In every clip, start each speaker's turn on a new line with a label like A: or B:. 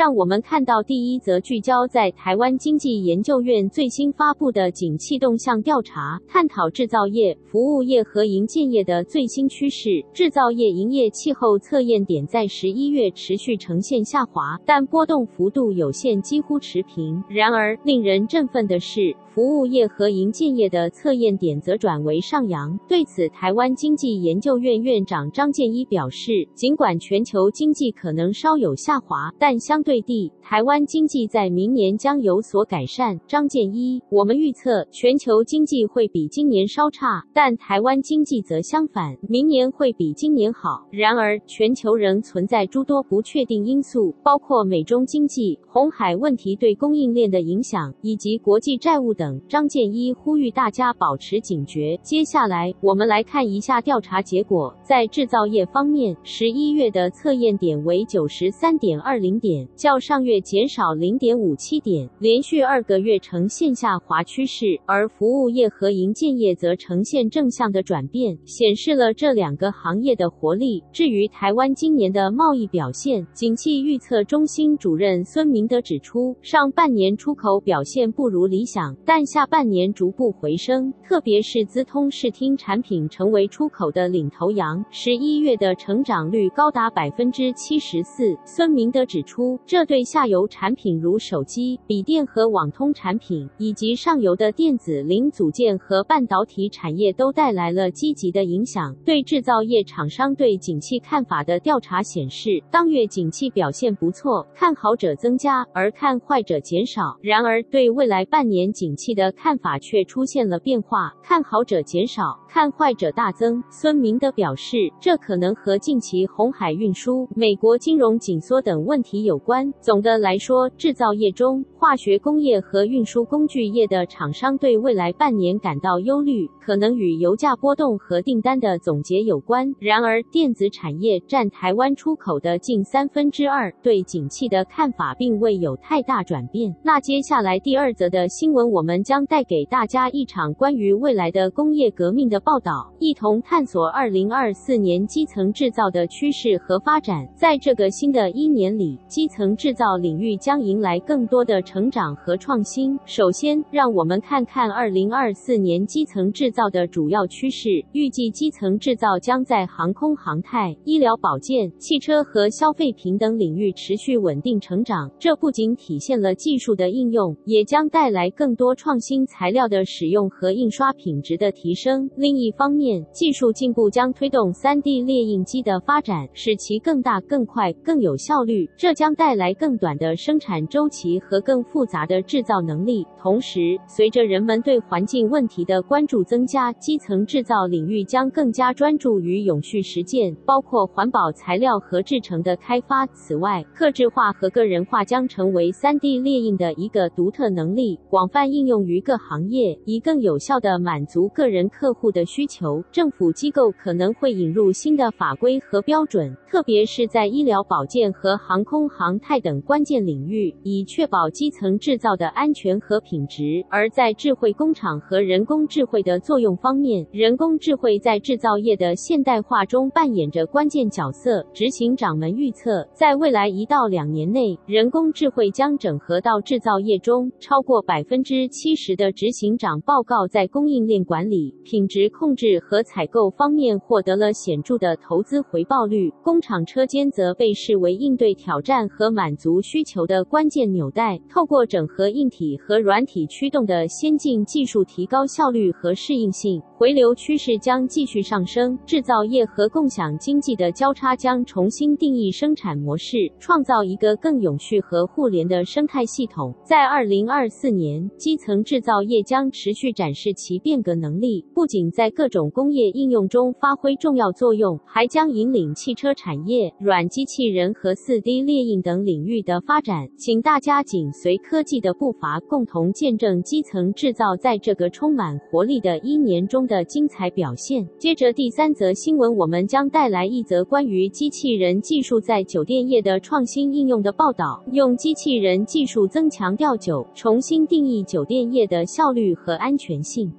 A: 让我们看到第一则聚焦在台湾经济研究院最新发布的景气动向调查，探讨制造业、服务业和营建业的最新趋势。制造业营业气候测验点在十一月持续呈现下滑，但波动幅度有限，几乎持平。然而，令人振奋的是，服务业和营建业的测验点则转为上扬。对此，台湾经济研究院院长张建一表示，尽管全球经济可能稍有下滑，但相对对地，台湾经济在明年将有所改善。张建一，我们预测全球经济会比今年稍差，但台湾经济则相反，明年会比今年好。然而，全球仍存在诸多不确定因素，包括美中经济、红海问题对供应链的影响，以及国际债务。等张建一呼吁大家保持警觉。接下来，我们来看一下调查结果。在制造业方面，十一月的测验点为九十三点二零点，较上月减少零点五七点，连续二个月呈现下滑趋势。而服务业和营建业则呈现正向的转变，显示了这两个行业的活力。至于台湾今年的贸易表现，景气预测中心主任孙明德指出，上半年出口表现不如理想。但下半年逐步回升，特别是资通视听产品成为出口的领头羊，十一月的成长率高达百分之七十四。孙明德指出，这对下游产品如手机、笔电和网通产品，以及上游的电子零组件和半导体产业都带来了积极的影响。对制造业厂商对景气看法的调查显示，当月景气表现不错，看好者增加，而看坏者减少。然而，对未来半年景气的看法却出现了变化，看好者减少，看坏者大增。孙明德表示，这可能和近期红海运输、美国金融紧缩等问题有关。总的来说，制造业中，化学工业和运输工具业的厂商对未来半年感到忧虑，可能与油价波动和订单的总结有关。然而，电子产业占台湾出口的近三分之二，对景气的看法并未有太大转变。那接下来第二则的新闻，我们将带给大家一场关于未来的工业革命的报道，一同探索二零二四年基层制造的趋势和发展。在这个新的一年里，基层层制造领域将迎来更多的成长和创新。首先，让我们看看二零二四年基层制造的主要趋势。预计基层制造将在航空航太、医疗保健、汽车和消费品等领域持续稳定成长。这不仅体现了技术的应用，也将带来更多创新材料的使用和印刷品质的提升。另一方面，技术进步将推动 3D 列印机的发展，使其更大、更快、更有效率。这将带带来更短的生产周期和更复杂的制造能力，同时，随着人们对环境问题的关注增加，基层制造领域将更加专注于永续实践，包括环保材料和制成的开发。此外，客制化和个人化将成为 3D 列印的一个独特能力，广泛应用于各行业，以更有效地满足个人客户的需求。政府机构可能会引入新的法规和标准，特别是在医疗保健和航空航态等关键领域，以确保基层制造的安全和品质，而在智慧工厂和人工智慧的作用方面，人工智慧在制造业的现代化中扮演着关键角色。执行长们预测，在未来一到两年内，人工智慧将整合到制造业中。超过百分之七十的执行长报告，在供应链管理、品质控制和采购方面获得了显著的投资回报率。工厂车间则被视为应对挑战和满足需求的关键纽带。透过整合硬体和软体驱动的先进技术，提高效率和适应性。回流趋势将继续上升，制造业和共享经济的交叉将重新定义生产模式，创造一个更永续和互联的生态系统。在二零二四年，基层制造业将持续展示其变革能力，不仅在各种工业应用中发挥重要作用，还将引领汽车产业、软机器人和四 D 列印等领域的发展。请大家紧随科技的步伐，共同见证基层制造在这个充满活力的一年中的精彩表现。接着第三则新闻，我们将带来一则关于机器人技术在酒店业的创新应用的报道，用机器人技术增强调酒，重新定义酒店业的效率和安全性。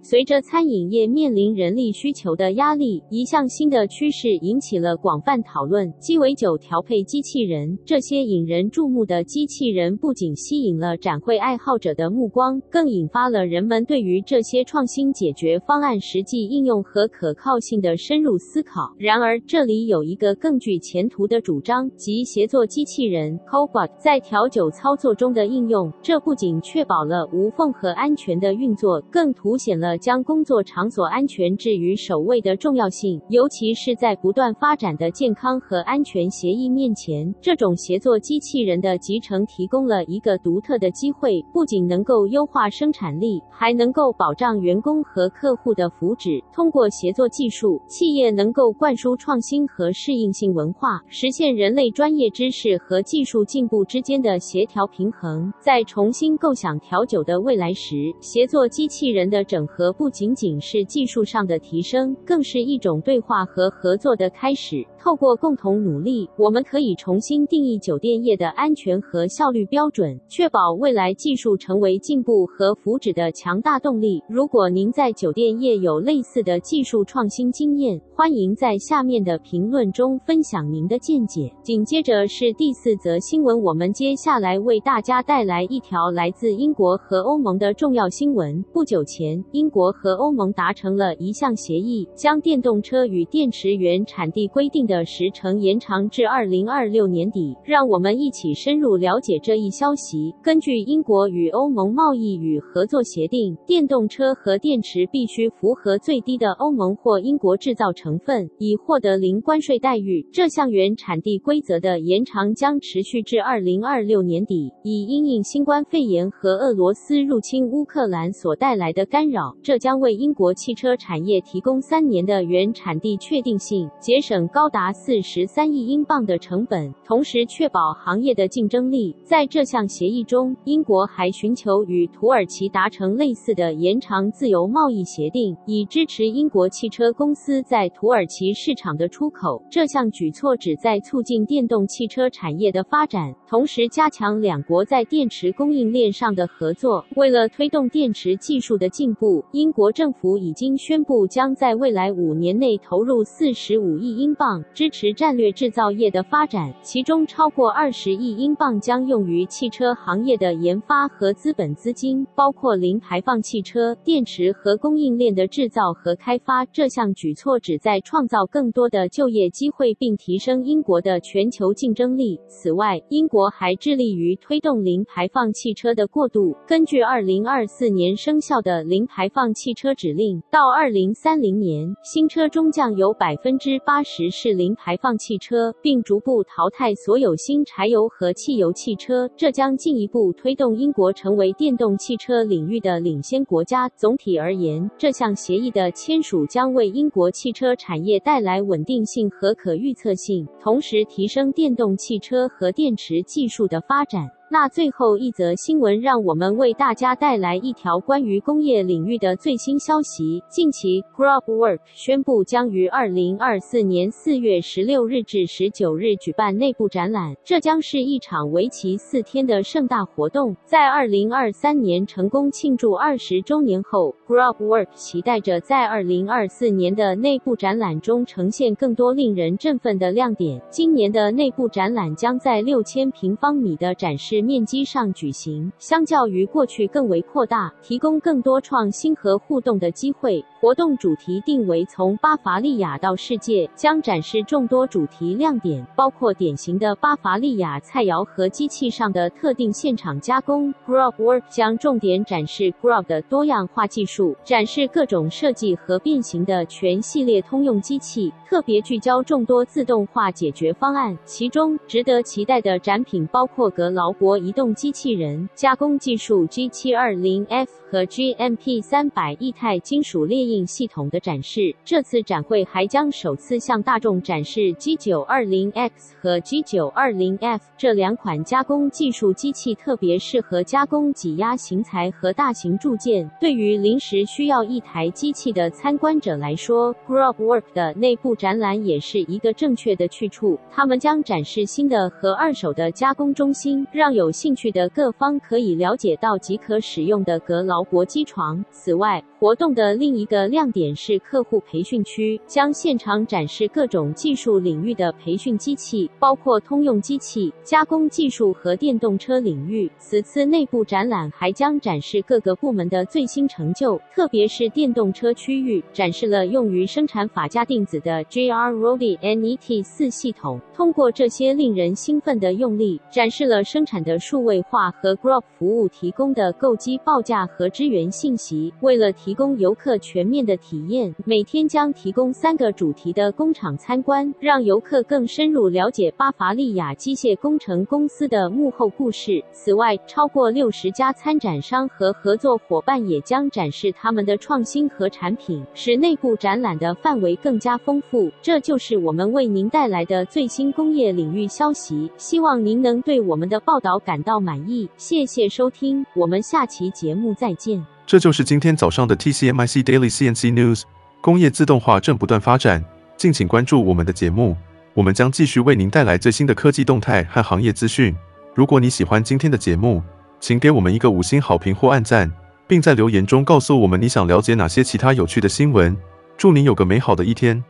A: 随着餐饮业面临人力需求的压力，一项新的趋势引起了广泛讨论：鸡尾酒调配机器人。这些引人注目的机器人不仅吸引了展会爱好者的目光，更引发了人们对于这些创新解决方案实际应用和可靠性的深入思考。然而，这里有一个更具前途的主张，即协作机器人 Cobot 在调酒操作中的应用。这不仅确保了无缝和安全的运作，更凸显了将工作场所安全置于首位的重要性，尤其是在不断发展的健康和安全协议面前，这种协作机器人的集成提供了一个独特的机会，不仅能够优化生产力，还能够保障员工和客户的福祉。通过协作技术，企业能够灌输创新和适应性文化，实现人类专业知识和技术进步之间的协调平衡。在重新构想调酒的未来时，协作机器人的整合。和不仅仅是技术上的提升，更是一种对话和合作的开始。透过共同努力，我们可以重新定义酒店业的安全和效率标准，确保未来技术成为进步和福祉的强大动力。如果您在酒店业有类似的技术创新经验，欢迎在下面的评论中分享您的见解。紧接着是第四则新闻，我们接下来为大家带来一条来自英国和欧盟的重要新闻。不久前，英英国和欧盟达成了一项协议，将电动车与电池原产地规定的时程延长至二零二六年底，让我们一起深入了解这一消息。根据英国与欧盟贸易与合作协定，电动车和电池必须符合最低的欧盟或英国制造成分，以获得零关税待遇。这项原产地规则的延长将持续至二零二六年底，以因应新冠肺炎和俄罗斯入侵乌克兰所带来的干扰。这将为英国汽车产业提供三年的原产地确定性，节省高达四十三亿英镑的成本，同时确保行业的竞争力。在这项协议中，英国还寻求与土耳其达成类似的延长自由贸易协定，以支持英国汽车公司在土耳其市场的出口。这项举措旨在促进电动汽车产业的发展，同时加强两国在电池供应链上的合作。为了推动电池技术的进步，英国政府已经宣布将在未来五年内投入四十五亿英镑。支持战略制造业的发展，其中超过二十亿英镑将用于汽车行业的研发和资本资金，包括零排放汽车、电池和供应链的制造和开发。这项举措旨在创造更多的就业机会，并提升英国的全球竞争力。此外，英国还致力于推动零排放汽车的过渡。根据二零二四年生效的零排放放汽车指令，到二零三零年，新车中将有百分之八十是零排放汽车，并逐步淘汰所有新柴油和汽油汽车，这将进一步推动英国成为电动汽车领域的领先国家。总体而言，这项协议的签署将为英国汽车产业带来稳定性和可预测性，同时提升电动汽车和电池技术的发展。那最后一则新闻，让我们为大家带来一条关于工业领域的最新消息。近期，Grubwork 宣布将于二零二四年四月十六日至十九日举办内部展览，这将是一场为期四天的盛大活动。在二零二三年成功庆祝二十周年后，Grubwork 期待着在二零二四年的内部展览中呈现更多令人振奋的亮点。今年的内部展览将在六千平方米的展示面积上举行，相较于过去更为扩大，提供更多创新和互动的机会。活动主题定为从巴伐利亚到世界，将展示众多主题亮点，包括典型的巴伐利亚菜肴和机器上的特定现场加工。Grob Work 将重点展示 Grob 的多样化技术，展示各种设计和变形的全系列通用机器，特别聚焦众多自动化解决方案。其中值得期待的展品包括格劳国移动机器人、加工技术 G720F 和 GMP 300液态金属列印系统的展示，这次展会还将首次向大众展示 G920X 和 G920F 这两款加工技术机器，特别适合加工挤压型材和大型铸件。对于临时需要一台机器的参观者来说，Grobwork 的内部展览也是一个正确的去处。他们将展示新的和二手的加工中心，让有兴趣的各方可以了解到即可使用的格劳伯机床。此外，活动的另一个亮点是客户培训区，将现场展示各种技术领域的培训机器，包括通用机器、加工技术和电动车领域。此次内部展览还将展示各个部门的最新成就，特别是电动车区域，展示了用于生产法家定子的 GRRODI NET 四系统。通过这些令人兴奋的用例，展示了生产的数位化和 Grob 服务提供的购机报价和支援信息。为了提供游客全面的体验，每天将提供三个主题的工厂参观，让游客更深入了解巴伐利亚机械工程公司的幕后故事。此外，超过六十家参展商和合作伙伴也将展示他们的创新和产品，使内部展览的范围更加丰富。这就是我们为您带来的最新工业领域消息，希望您能对我们的报道感到满意。谢谢收听，我们下期节目再见。
B: 这就是今天早上的 TCMIC Daily CNC News。工业自动化正不断发展，敬请关注我们的节目，我们将继续为您带来最新的科技动态和行业资讯。如果你喜欢今天的节目，请给我们一个五星好评或按赞，并在留言中告诉我们你想了解哪些其他有趣的新闻。祝您有个美好的一天。